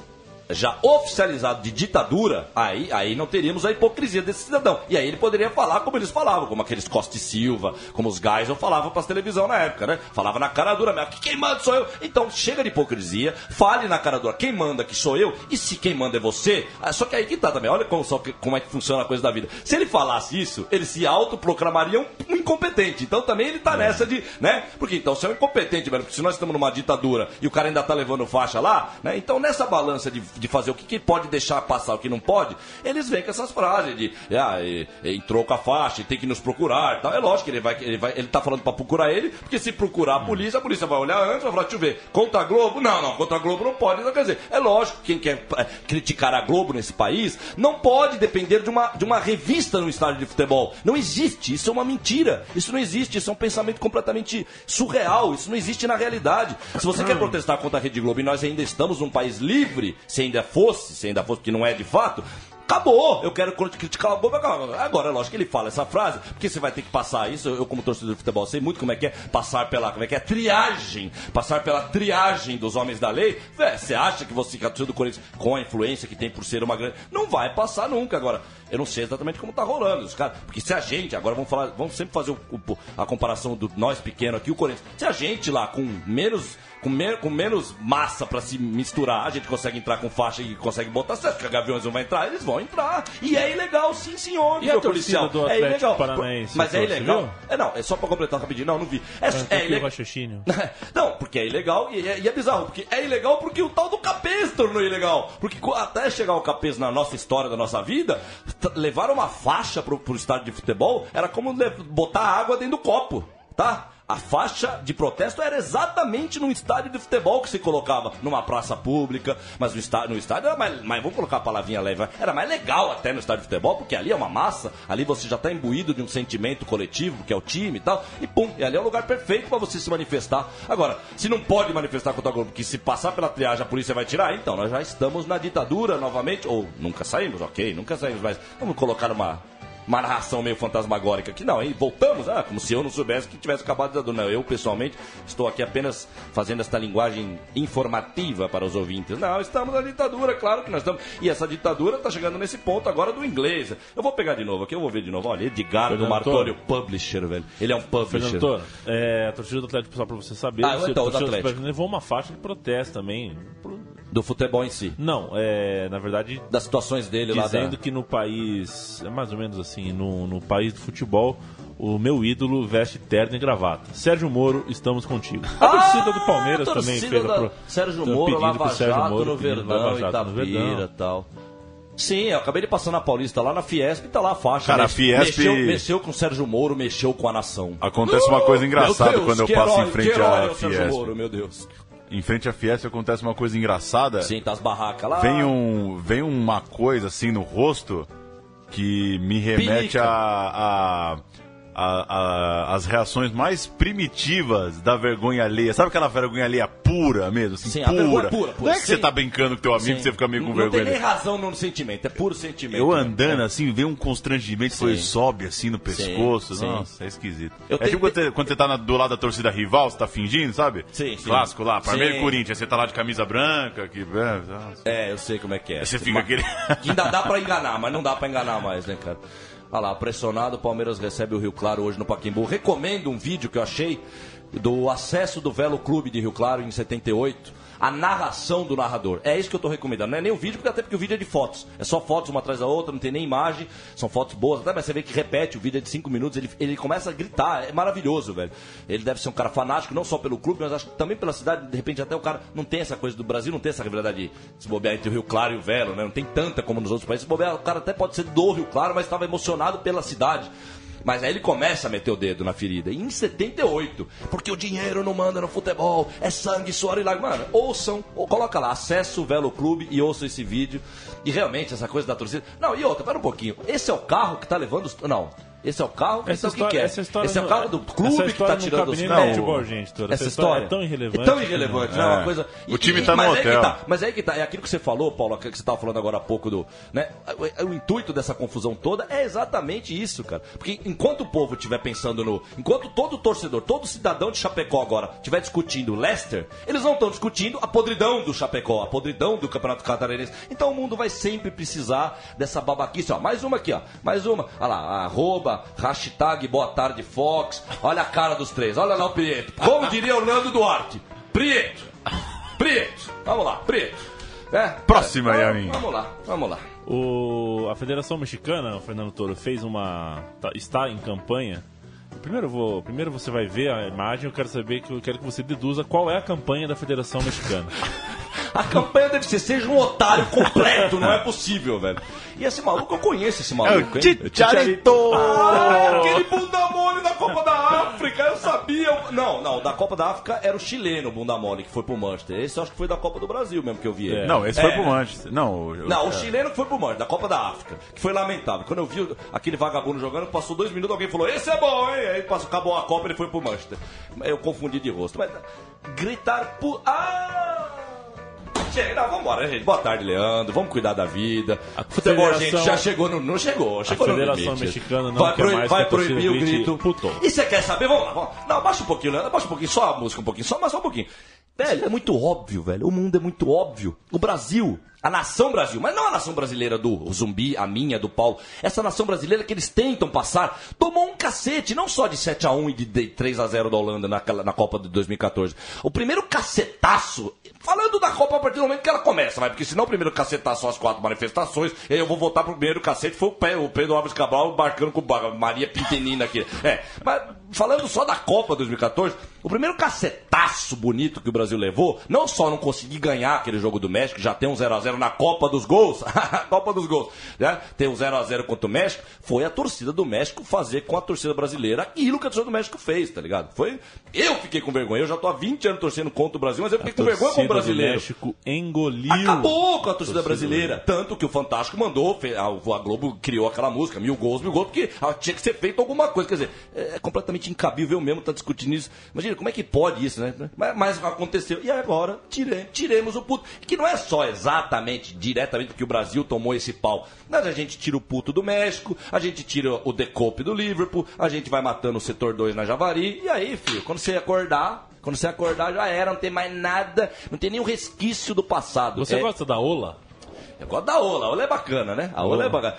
já oficializado de ditadura, aí, aí não teríamos a hipocrisia desse cidadão. E aí ele poderia falar como eles falavam, como aqueles Costa e Silva, como os Geisel falavam para televisão na época, né? Falava na cara dura mesmo, que quem manda sou eu. Então chega de hipocrisia, fale na cara dura, quem manda que sou eu, e se quem manda é você, ah, só que aí que tá também, olha como, só que- como é que funciona a coisa da vida. Se ele falasse isso, ele se autoproclamaria um, um incompetente. Então também ele tá nessa de, né? Porque então se é um incompetente, velho, porque se nós estamos numa ditadura e o cara ainda tá levando faixa lá, né? Então nessa balança de, de fazer o que, que pode deixar passar, o que não pode, eles vêm com essas frases de, ah, e- e entrou com a faixa, e tem que nos procurar, e tal. É lógico que ele vai, ele vai, ele tá falando pra procurar ele, porque se procurar a polícia, a polícia vai olhar antes, vai falar, deixa eu ver, contra a Globo? Não, não, contra a Globo não pode. Então, quer dizer, é lógico que quem quer é, criticar a Globo nesse país não pode depender de uma, de uma revista no estádio de futebol. Não existe, isso é uma mentira. Isso não existe, isso é um pensamento completamente surreal, isso não existe na realidade. Se você quer protestar contra a Rede Globo e nós ainda estamos num país livre, se ainda fosse, se ainda fosse, que não é de fato, Acabou, eu quero criticar a Globo. Agora, lógico que ele fala essa frase, porque você vai ter que passar isso. Eu, como torcedor de futebol, sei muito como é que é passar pela, como é que é, triagem, passar pela triagem dos homens da lei. Vé, você acha que você, que é do Corinthians, com a influência que tem por ser uma grande. Não vai passar nunca. Agora, eu não sei exatamente como tá rolando. Os caras, porque se a gente, agora vamos falar, vamos sempre fazer o- o- a comparação do nós pequeno aqui, o Corinthians. Se a gente lá com menos com, me- com menos massa pra se misturar, a gente consegue entrar com faixa e consegue botar certo, que a Gaviões não vai entrar, eles vão entrar. E é ilegal, sim, senhor. E a meu torcida policial. do é Atlético ilegal. Paranaense, Mas é ilegal. viu? É, não, é só pra completar rapidinho. Não, não vi. É, É, é ilegal. Não, porque é ilegal e é, e é bizarro. Porque é ilegal porque o tal do capês tornou ilegal. Porque até chegar o capês na nossa história, da nossa vida, levar uma faixa pro, pro estádio de futebol era como botar água dentro do copo, tá? A faixa de protesto era exatamente num estádio de futebol que se colocava numa praça pública, mas no estádio, no estádio era mais, mais, vamos colocar a palavrinha leve, era mais legal até no estádio de futebol, porque ali é uma massa, ali você já está imbuído de um sentimento coletivo, que é o time e tal, e pum, e ali é o lugar perfeito para você se manifestar. Agora, se não pode manifestar contra a Globo, porque se passar pela triagem a polícia vai tirar, então nós já estamos na ditadura novamente, ou nunca saímos, ok, nunca saímos, mas vamos colocar uma uma narração meio fantasmagórica aqui. Não, hein? Voltamos, ah, como se eu não soubesse que tivesse acabado de. Não, eu pessoalmente estou aqui apenas fazendo esta linguagem informativa para os ouvintes. Não, estamos na ditadura, claro que nós estamos. E essa ditadura está chegando nesse ponto agora do inglês. Eu vou pegar de novo aqui, eu vou ver de novo. Olha, Edgar do Martório, publisher, velho. Ele é um publisher. Toro, é, a torcida do Atlético, só pra você saber, Ah, então, o Atlético. levou uma faixa de protesto também. pro- Do futebol em si. Não, é, na verdade, Das situações dele lá dizendo da... que no país, é mais ou menos assim, no, no país do futebol, o meu ídolo veste terno e gravata. Sérgio Moro, estamos contigo. A torcida do Palmeiras Ah, também torcida fez a da pro... Sérgio Moro, Lava Sérgio Jato Moro no Verdão, Jato no e Verdão. tal. Sim, eu acabei de passar na Paulista lá na Fiesp e tá lá a faixa. Cara, a Mex- Fiesp- Mexeu, mexeu com o Sérgio Moro, mexeu com a nação. Acontece uma coisa engraçada Deus, quando eu passo herói, em frente à é o Sérgio Fiesp. Moro, meu Deus. Em frente à Fiesp acontece uma coisa engraçada. Sim, tá as barracas lá. Vem, um, vem uma coisa assim no rosto que me remete a, a, a- a- as reações mais primitivas da vergonha alheia. Sabe aquela vergonha alheia pura mesmo? Assim, Sim, a pura. vergonha pura, pura, Não é que sim. você tá brincando com teu amigo Sim. que você fica meio com não vergonha. tem nem razão no sentimento, é puro sentimento. Eu né? andando assim, vem um constrangimento, depois sobe assim no pescoço. sim. Nossa, é esquisito. Eu é tenho- tipo quando você, quando você tá na- do lado da torcida rival, você tá fingindo, sabe? Sim. Clássico lá, Palmeiras Sim. e Corinthians, você tá lá de camisa branca, que. é. É, eu sei como é que é. Você fica Mas- aquele. Que ainda dá pra enganar, mas não dá pra enganar mais, né, cara? Olha lá, pressionado, o Palmeiras recebe o Rio Claro hoje no Paquimbu. Recomendo um vídeo que eu achei do acesso do Velo Clube de Rio Claro em 78. A narração do narrador. É isso que eu tô recomendando. Não é nem o vídeo, porque até porque o vídeo é de fotos. É só fotos uma atrás da outra, não tem nem imagem. São fotos boas. Até, mas você vê que repete, o vídeo é de 5 minutos, ele, ele começa a gritar. É maravilhoso, velho. Ele deve ser um cara fanático, não só pelo clube, mas acho que também pela cidade. De repente, até o cara não tem essa coisa do Brasil, não tem essa rivalidade de se bobear entre o Rio Claro e o Velo, né? Não tem tanta como nos outros países. Se bobear, o cara até pode ser do Rio Claro, mas estava emocionado pela cidade. Mas aí ele começa a meter o dedo na ferida. E em 78, porque o dinheiro não manda no futebol, é sangue, suor e lágrimas. Mano, ouçam, ou coloca lá, acessa o Velo Clube e ouçam esse vídeo. E realmente, essa coisa da torcida. Não, e outra, pera um pouquinho. Esse é o carro que tá levando os. Não. Esse é o carro? Essa então o que, história- que é? essa história Esse é o não- carro do clube que tá não tirando os futebol, gente. Essa Essa história história é tão irrelevante É tão irrelevante, não- não é uma É. coisa. O time tá no hotel. tá, mas aí que tá, é aquilo que você falou, Paulo, que você estava falando agora há pouco do. Né? O, o intuito dessa confusão toda é exatamente isso, cara. Porque enquanto o povo estiver pensando no. Enquanto todo torcedor, todo cidadão de Chapecó agora estiver discutindo o Leicester, eles não estão discutindo a podridão do Chapecó, a podridão do Campeonato Catarinense. Então o mundo vai sempre precisar dessa babaquice. Ó, mais uma aqui, ó. Mais uma. Olha lá, arroba, hashtag boa tarde Fox. Olha a cara dos três. Olha lá o Prieto. Como diria o Leandro Duarte. Prieto. Prieto. Vamos lá, Prieto. É, Próxima, é, Yamin. Vamos lá, vamos lá. O, a Federação Mexicana, o Fernando Toro, fez uma. tá- está em campanha. Primeiro, vou, primeiro você vai ver a imagem, eu quero saber que eu quero que você deduza qual é a campanha da Federação Mexicana. A campanha deve ser seja um otário completo, não é possível, velho. E esse maluco, eu conheço esse maluco, hein? Chicharito! Ah, aquele bunda mole da Copa da África, eu sabia. Não, não, da Copa da África era o chileno bunda mole que foi pro Manchester. Esse eu acho que foi da Copa do Brasil mesmo que eu vi ele. Não, esse É. foi pro Manchester. Não, o- Não, o é. chileno que foi pro Manchester, da Copa da África, que foi lamentável. Quando eu vi aquele vagabundo jogando, passou dois minutos, alguém falou, esse é bom, hein? Aí passou, acabou a Copa, ele foi pro Manchester. Eu confundi de rosto. Mas gritar por. Ah! Chega, não, vambora, gente. Boa tarde, Leandro. Vamos cuidar da vida. Futebol, Federação- gente, já chegou no. Não chegou, chegou no Federação limite. Mexicana não vai quer mais vai a proibir o grito. puto. E você quer saber? Vamos lá, vamos lá. Não, baixa um pouquinho, Leandro. Baixa um pouquinho, só a música um pouquinho, só, mas só um pouquinho. Velho, é muito óbvio, velho. O mundo é muito óbvio. O Brasil, a nação Brasil, mas não a nação brasileira do Zumbi, a minha, do Paulo. Essa nação brasileira que eles tentam passar, tomou um cacete, não só de 7 a 1 e de de 3 a 0 da Holanda naquela, na Copa de 2014. O primeiro cacetaço, falando da Copa a partir do momento que ela começa, vai, porque senão o primeiro cacetaço são as quatro manifestações, e aí eu vou voltar pro primeiro cacete, foi o, Pedro Alves Cabral embarcando com a Maria Pintenina aqui. É, mas falando só da Copa 2014, o primeiro cacetaço bonito que o Brasil levou, não só não conseguir ganhar aquele jogo do México, já tem um 0x0 na Copa dos Gols, Copa dos Gols, né? Tem um 0x0 contra o México, foi a torcida do México fazer com a torcida brasileira aquilo que a torcida do México fez, tá ligado? Foi. Eu fiquei com vergonha, eu já tô há 20 anos torcendo contra o Brasil, mas eu fiquei com vergonha com o Torcida brasileiro. México engoliu. Acabou com a torcida brasileira. Tanto que o Fantástico mandou, a, a Globo criou aquela música, mil gols, mil gols, porque ah, tinha que ser feito alguma coisa. Quer dizer, é completamente incabível mesmo estar discutindo isso. Imagina, como é que pode isso, né? Mas, mas aconteceu. E agora, tire, tiremos o puto. Que não é só exatamente, diretamente, porque o Brasil tomou esse pau. Mas a gente tira o puto do México, a gente tira o decope do Liverpool, a gente vai matando o setor 2 na Javari. E aí, filho, quando você acordar. Quando você acordar já era, não tem mais nada, não tem nenhum resquício do passado. Você É- gosta da Ola? Eu gosto da Ola, a Ola é bacana, né? A Ola é bacana.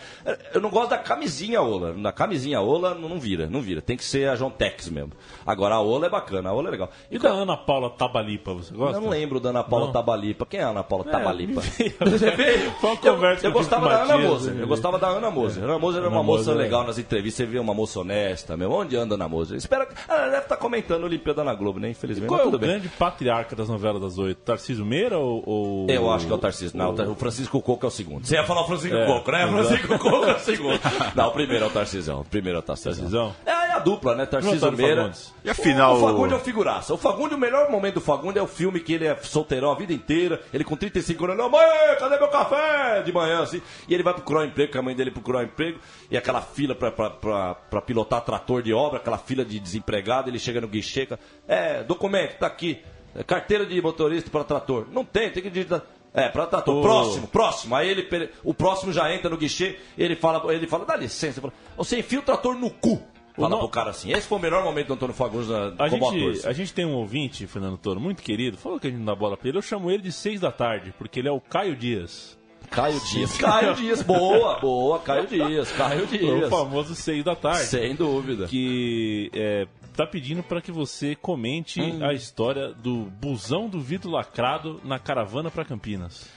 Eu não gosto da camisinha Ola. Na camisinha Ola não não vira, não vira. Tem que ser a John Tex mesmo. Agora a Ola é bacana, a Ola é legal. E da Ana Paula Tabalipa, você gosta? Eu não lembro da Ana Paula Não. Tabalipa. Quem é a Ana Paula É, Tabalipa? Você veio? Foi uma Eu, conversa eu gostava da Ana Moser. Eu gostava da Ana Moser. Ana Moser era uma moça é legal nas entrevistas. Você vê uma moça honesta mesmo. Onde anda a Ana Moser? Espero que. Ela deve estar comentando a Olimpíada na Globo, né? Infelizmente. Qual Mas é o grande patriarca das novelas das oito? Tarcísio Meira ou... ou- Eu acho que é o Tarcísio. Não, o Francisco Coco é o segundo. Você ia falar o Francisco É, Coco, né? exato. Francisco Coco é o segundo. Não, o primeiro é o Tarcisão. O primeiro é o Tarcisão. Tarcisão? É a dupla, né? Tarcísio Meira. Fagundes. E afinal- O Fagundes é o figuraça. O Fagundes, o melhor momento do Fagundes é o filme que ele é solteirão a vida inteira. Ele com 35 anos, não, mãe, cadê meu café? De manhã, assim. E ele vai procurar um emprego, que a mãe dele procurou um emprego. E aquela fila pra, pra, pra, pra pilotar trator de obra, aquela fila de desempregado. Ele chega no guichê, é, documento, tá aqui. É, Carteira de motorista para trator. Não tem, tem que digitar. É, para trator. Ô. Próximo, próximo. Aí ele, o próximo já entra no guichê, ele fala, ele fala, dá licença. Fala, Você enfia o trator no cu. Fala no- pro cara assim. Esse foi o melhor momento do Antônio Fagundes na, A como ator. gente, a gente tem um ouvinte, Fernando Toro, muito querido, falou que a gente não dá bola pra ele. Eu chamo ele de seis da tarde, porque ele é o Caio Dias. Caio Dias. Caio Dias, boa, boa, Caio Dias, Caio O Dias. famoso seis da tarde. Sem dúvida. Que é, tá pedindo para que você comente Hum. a história do busão do vidro lacrado na caravana para Campinas.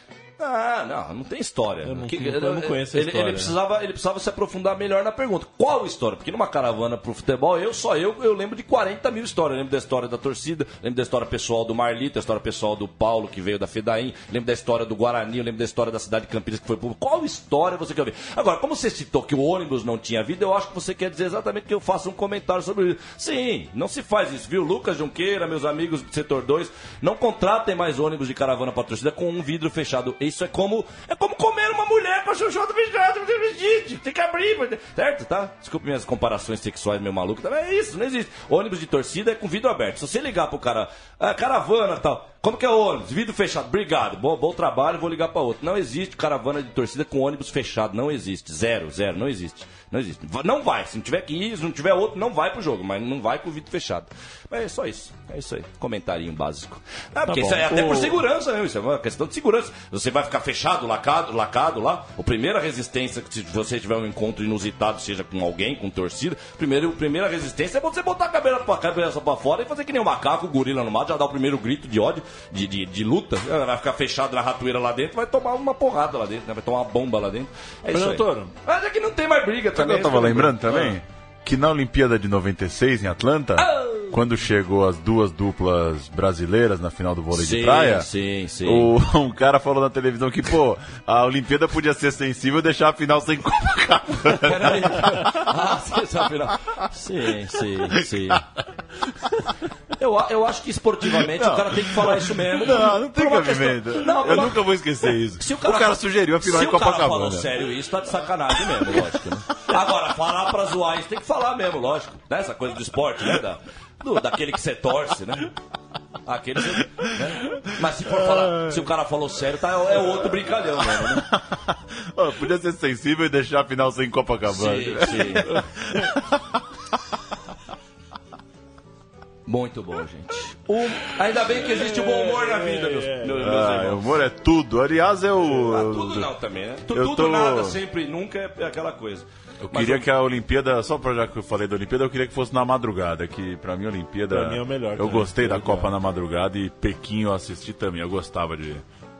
Ah, não, não tem história. Eu não- Que- eu não conheço a ele, história. Ele precisava, ele precisava se aprofundar melhor na pergunta. Qual história? Porque numa caravana pro futebol, eu só eu, eu lembro de 40 mil histórias. Eu lembro da história da torcida, lembro da história pessoal do Marlito, a história pessoal do Paulo, que veio da Fedaim, lembro da história do Guarani, lembro da história da cidade de Campinas, que foi público. Qual história você quer ver? Agora, como você citou que o ônibus não tinha vida, eu acho que você quer dizer exatamente que eu faça um comentário sobre isso. Sim, não se faz isso, viu? Lucas Junqueira, meus amigos do setor 2, não contratem mais ônibus de caravana pra torcida com um vidro fechado. Isso é como é como comer uma mulher com a fechada, gente, tem que abrir, certo, tá? Desculpe minhas comparações sexuais meio maluco, é isso, não existe. Ônibus de torcida é com vidro aberto. Se você ligar pro cara, ah, caravana e tal, como que é o ônibus? Vidro fechado, obrigado, bom, bom trabalho, vou ligar pra outro. Não existe caravana de torcida com ônibus fechado, não existe. Zero, zero, não existe. Não existe. Não vai. Se não tiver que ir, se não tiver outro, não vai pro jogo, mas não vai com o vidro fechado. Mas é só isso. É isso aí. Comentarinho básico. Ah, porque bom. isso é até por segurança, né? Isso é uma questão de segurança. Você vai ficar fechado, lacado, lacado lá. A primeira resistência, que se você tiver um encontro inusitado, seja com alguém, com torcida, primeiro, a primeira resistência é você botar a cabeça pra, cabeça pra fora e fazer que nem um macaco, o gorila no mato, já dar o primeiro grito de ódio, de, de, de luta. Vai ficar fechado na ratoeira lá dentro, vai tomar uma porrada lá dentro, né? vai tomar uma bomba lá dentro. É isso aí. Fernando Toro. Mas é que não tem mais briga também. eu tava lembrando também? Que na Olimpíada de 96, em Atlanta, quando chegou as duas duplas brasileiras na final do vôlei Sim, de praia, sim, sim. o- um cara falou na televisão que, pô, a Olimpíada podia ser sensível e deixar a final sem Copacabana. Peraí. Ah. Sim, sim, sim. Eu, eu acho que esportivamente o cara tem que falar isso mesmo. Não, não tem uma questão- cabimento. Não, eu uma- nunca vou esquecer isso. Se o, cara, sugeriu a final se em o cara Copacabana. falou sério isso, tá de sacanagem mesmo, lógico. Né? Agora, falar pra zoar isso tem que falar mesmo, lógico. Né? Essa coisa do esporte, né? Da, do- daquele que você torce, né? Aquele que você- né? Mas se for falar, se o cara falou sério, tá, é outro brincalhão mesmo, né? Podia ser sensível e deixar a final sem Copacabana. Sim, sim. Muito bom, gente. O- Ainda bem que existe o bom humor na vida, meus, meus, meus Ah, irmãos. o humor é tudo. Aliás, eu. Ah, tudo não também, né? Tu- eu Tudo tô- nada, sempre, nunca é aquela coisa. Eu Mas queria que a Olimpíada, só pra já que eu falei da Olimpíada, eu queria que fosse na madrugada, que pra mim a Olimpíada. Pra mim é o melhor Eu gostei da. Copa na madrugada e Pequim eu assisti também. Eu gostava de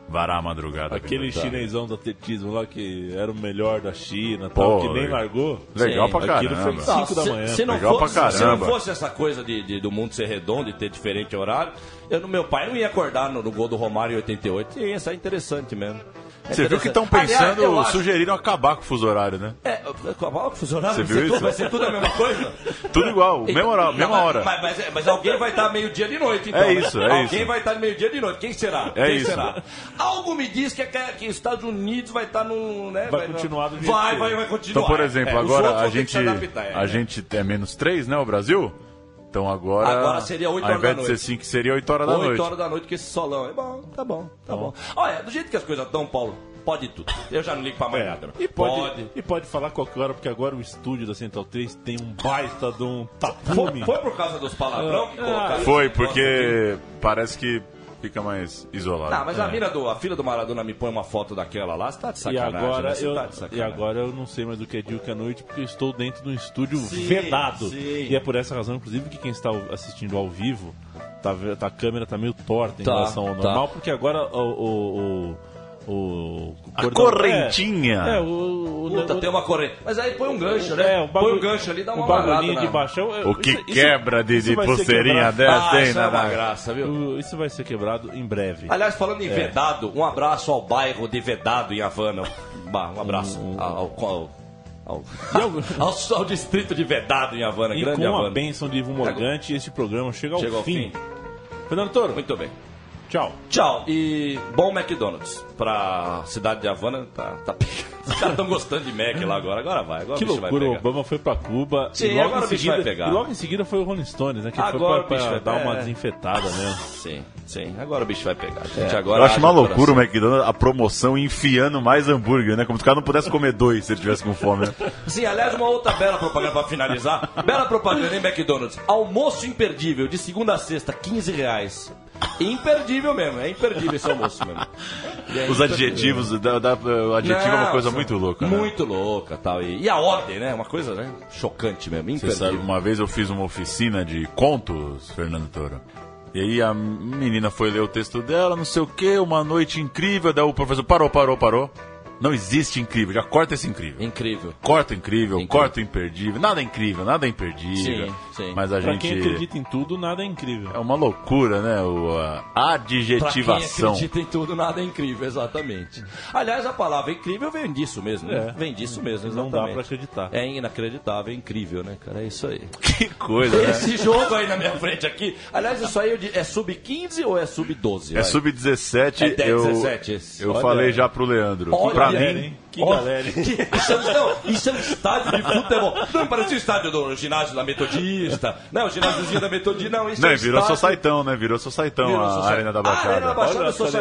varar a madrugada. Aquele Tá. chinesão do atletismo lá que era o melhor da China, Pô, tal, que nem largou. Legal Sim, pra Aquilo foi caramba. 5 da se, manhã. se não Legal fosse, pra se não caramba. fosse essa coisa de, de- do mundo ser redondo e ter diferente horário, eu, meu pai não ia acordar no, no gol do Romário em 88. Ia ser interessante mesmo. É Você viu que estão. Aliás, pensando, eu acho- sugeriram acabar com o fuso horário, né? É, qual funcionário? Você Vai ser viu tudo- isso? Vai ser tudo a mesma coisa? Tudo igual, mesma hora. Não, Mesma mas- hora. Mas, mas- mas alguém vai estar meio-dia de noite, então. É né? isso, é Alguém isso. vai estar meio-dia de noite. Quem será? É Quem isso. será? Algo me diz que, que, que os Estados Unidos vai estar no. Né, Vai continuar do jeito Vai, vai, é. vai continuar. Então, por exemplo, É, agora a gente, é, a né? gente é menos 3, né, o Brasil? Então agora. Agora seria oito Ao horas da invés de ser noite. 5, seria 8 horas da 8 noite. horas da noite com esse solão. É bom, tá bom, tá bom. Olha, do jeito que as coisas estão, Paulo, pode tudo. Eu já não ligo pra mais É, nada. e, pode, e pode falar qualquer hora, porque agora o estúdio da Central 3 tem um baita de um Foi, tapume. foi por causa dos palavrão que Ah, colocaram Foi, porque parece que fica mais isolado. Não, mas a mina do, a filha do Maradona me põe uma foto daquela lá, você tá de E sacanagem. agora, né? Você eu, tá de e sacanagem. agora eu não sei mais o que é dia e o que é noite, porque eu estou dentro de um estúdio Sim, vedado. sim. E é por essa razão, inclusive, que quem está assistindo ao vivo, tá, tá- a câmera tá meio torta em Tá, relação ao tá. normal, porque agora o, o, o- O, A cordão- correntinha. É, é, o, o, Puta, o- tem uma corrente. Mas aí põe um gancho, né? É, o põe bagulho- um gancho ali, dá uma o bagulhinho de baixão. é, O que isso- quebra de, isso de pulseirinha dessa, Ah, hein, isso é uma graça, viu? O- Isso vai ser quebrado em breve. Aliás, falando em É. Vedado, um abraço ao bairro de Vedado em Havana. Bah, um abraço Hum, ao, ao, ao, ao, ao distrito de Vedado em Havana, E grande com a Havana. bênção de Ivo Morgante, esse programa chega ao Chega ao fim. fim. Fernando Toro, Muito bem. Tchau. Tchau. E bom McDonald's pra cidade de Havana. Tá, tá pegando. Os caras estão gostando de Mac lá agora. Agora vai. Agora Que o bicho vai loucura, o pegar. Obama foi pra Cuba. Sim, e logo agora em o bicho seguida, vai pegar. E logo em seguida foi o Rolling Stones, né? Que Agora foi o pra, bicho pra vai dar uma desinfetada mesmo. Sim, sim. Agora o bicho vai pegar. Gente, agora Eu acho uma loucura o. McDonald's, a promoção enfiando mais hambúrguer, né? Como se o cara não pudesse comer dois se ele tivesse com fome, né? Sim, aliás, uma outra bela propaganda pra finalizar. Bela propaganda em McDonald's. Almoço imperdível, de segunda a sexta, 15 reais. Imperdível mesmo, é imperdível esse almoço mesmo. É Os imperdível. adjetivos, da, da- o adjetivo é uma Não, coisa muito louca, né? Muito louca tal. E, e a ordem, né? Uma coisa né? chocante mesmo, Você sabe, imperdível. uma vez eu fiz uma oficina de contos, Fernando Toro. E aí a menina foi ler o texto dela, não sei o que, uma noite incrível, daí o professor parou, parou, parou. Não existe incrível, já corta esse incrível. Incrível. Corta o incrível, corta o imperdível. Nada é incrível, nada é imperdível. Sim, sim. Mas a Pra gente. quem acredita em tudo, nada é incrível. É uma loucura, né? O, a Pra quem adjetivação. acredita em tudo, nada é incrível, exatamente. Aliás, a palavra incrível vem disso mesmo, né? É. Vem disso mesmo, Não exatamente. dá pra acreditar. É inacreditável, é incrível, né, cara? É isso aí. Que coisa, né? Esse jogo aí na minha frente aqui. Aliás, isso aí é sub-15 ou é sub-12? É sub-17, É 10, eu, 17 esse. eu Olha. falei já pro Leandro. Olha pra mim, hein? Que Ó, galera, que- isso, é, um- não, isso é um estádio de futebol. Não parecia o estádio do ginásio da Metodista. Não, o ginásiozinho da Metodista, não. Isso Não, é um virou estádio- Societão, né? Virou Societão Virou a Society- Arena da Ah, Baixada. Arena da Baixada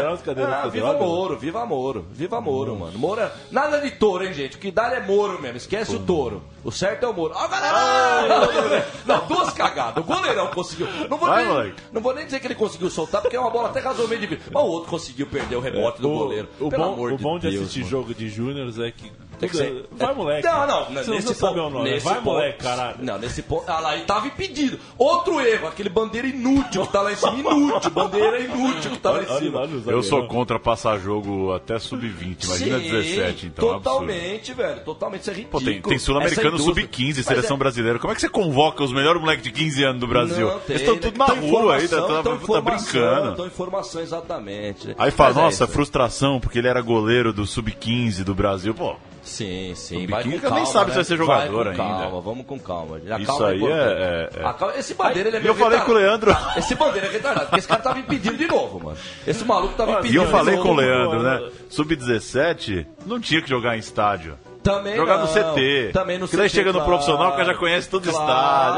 Olha cadeiras Ah, viva. Moro, viva Moro, viva Moro, mano. Moro é... Nada de touro, hein, gente? O que dá é Moro mesmo. Esquece o touro. O certo é o Moro. Ó, galera! Não, duas cagadas. O goleirão conseguiu. Não vou, Vai, nem, moleque. não vou nem dizer que ele conseguiu soltar, porque é uma bola até razoavelmente difícil. Mas o outro conseguiu perder o rebote do O- goleiro. O, Pelo bom, amor o de bom de Deus, assistir mano. jogo de júniores é que. Tem que ser- Vai, moleque. Não, não, Você nesse não sabe ponto- o nome. nesse Vai, ponto- moleque, caralho. Não, nesse ponto. Ah lá, e tava impedido. Outro erro, aquele bandeira inútil que tá lá em cima. Inútil, bandeira inútil que tá lá em cima. Eu sou contra passar jogo até sub-20, imagina Sim, 17, então. é absurdo. Totalmente, velho. Totalmente. Isso é Pô, ridículo. tem, tem sul-americano Essa indústria- sub-15, Mas seleção é- brasileira. Como é que você convoca os melhores moleques de 15 anos do Brasil? Não, tem, Eles estão né? tudo na Tão rua aí, tá, tá- tá brincando. tão informação, exatamente. Aí fala, Mas é nossa, frustração, porque ele era goleiro do sub-15 do Brasil. Pô, Sim, sim. O Vai com calma, nem sabe se né? vai ser jogador vai com ainda. Calma, vamos com calma. A Isso calma aí é- é- é. Calma- Esse bandeira, ele é E meio eu falei retardado. com o Leandro. Esse bandeira é retardado, porque esse cara tava impedindo de novo, mano. Esse maluco tava E impedindo eu de falei com o Leandro, né? Sub-17 não tinha que jogar em estádio. Também Jogar não. no CT. Também no Porque daí CT, chega no claro. profissional, o cara já conhece todo o Claro,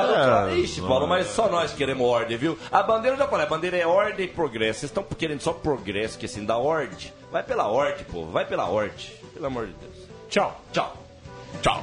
estádio. claro. É, Ixi, Paulo, mas só nós queremos ordem, viu? A bandeira eu já falei, a bandeira é ordem e progresso. Vocês estão querendo só progresso, que assim, da ordem. Vai pela ordem, pô. Vai pela ordem. Pelo amor de Deus. Tchau. Tchau. Tchau.